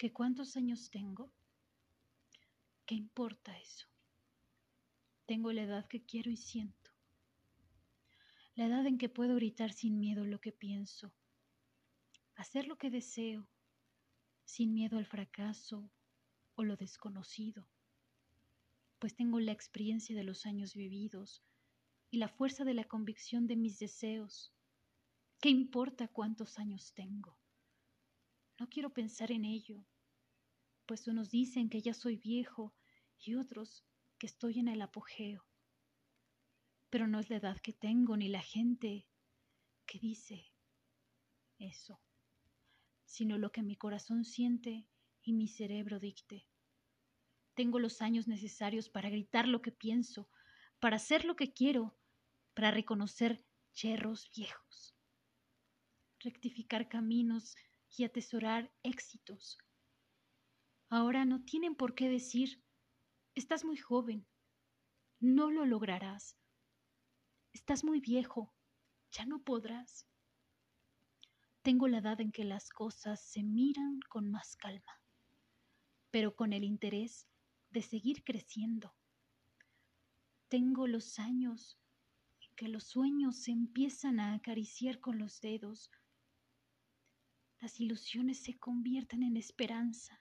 ¿Que cuántos años tengo? ¿Qué importa eso? Tengo la edad que quiero y siento. La edad en que puedo gritar sin miedo lo que pienso, hacer lo que deseo, sin miedo al fracaso o lo desconocido, pues tengo la experiencia de los años vividos y la fuerza de la convicción de mis deseos. ¿Qué importa cuántos años tengo? No quiero pensar en ello, pues unos dicen que ya soy viejo y otros que estoy en el apogeo. Pero no es la edad que tengo ni la gente que dice eso, sino lo que mi corazón siente y mi cerebro dicte. Tengo los años necesarios para gritar lo que pienso, para hacer lo que quiero, para reconocer yerros viejos, rectificar caminos y atesorar éxitos. Ahora no tienen por qué decir, estás muy joven, no lo lograrás, estás muy viejo, ya no podrás. Tengo la edad en que las cosas se miran con más calma, pero con el interés de seguir creciendo. Tengo los años en que los sueños se empiezan a acariciar con los dedos. Las ilusiones se convierten en esperanza.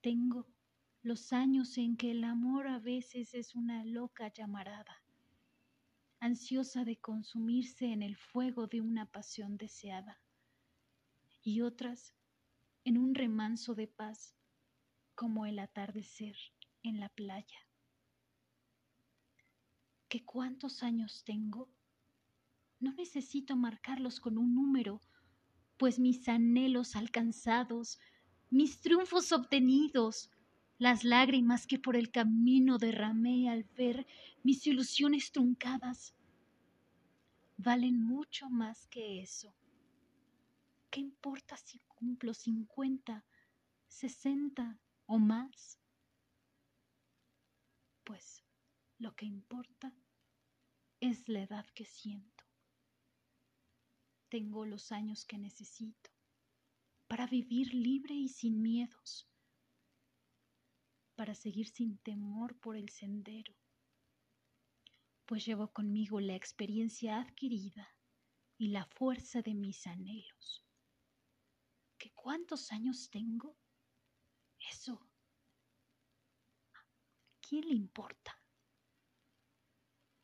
Tengo los años en que el amor a veces es una loca llamarada, ansiosa de consumirse en el fuego de una pasión deseada, y otras en un remanso de paz como el atardecer en la playa. ¿Qué cuántos años tengo? No necesito marcarlos con un número, pues mis anhelos alcanzados, mis triunfos obtenidos, las lágrimas que por el camino derramé al ver mis ilusiones truncadas, valen mucho más que eso. ¿Qué importa si cumplo cincuenta, sesenta o más? Pues lo que importa es la edad que siento. Tengo los años que necesito para vivir libre y sin miedos, para seguir sin temor por el sendero, pues llevo conmigo la experiencia adquirida y la fuerza de mis anhelos. ¿Qué cuántos años tengo? Eso. ¿A quién le importa?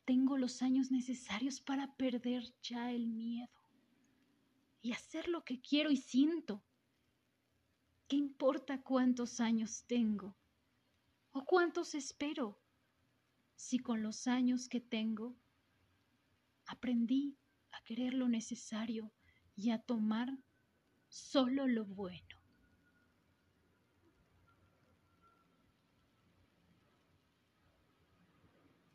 Tengo los años necesarios para perder ya el miedo y hacer lo que quiero y siento. ¿Qué importa cuántos años tengo o cuántos espero si con los años que tengo aprendí a querer lo necesario y a tomar solo lo bueno?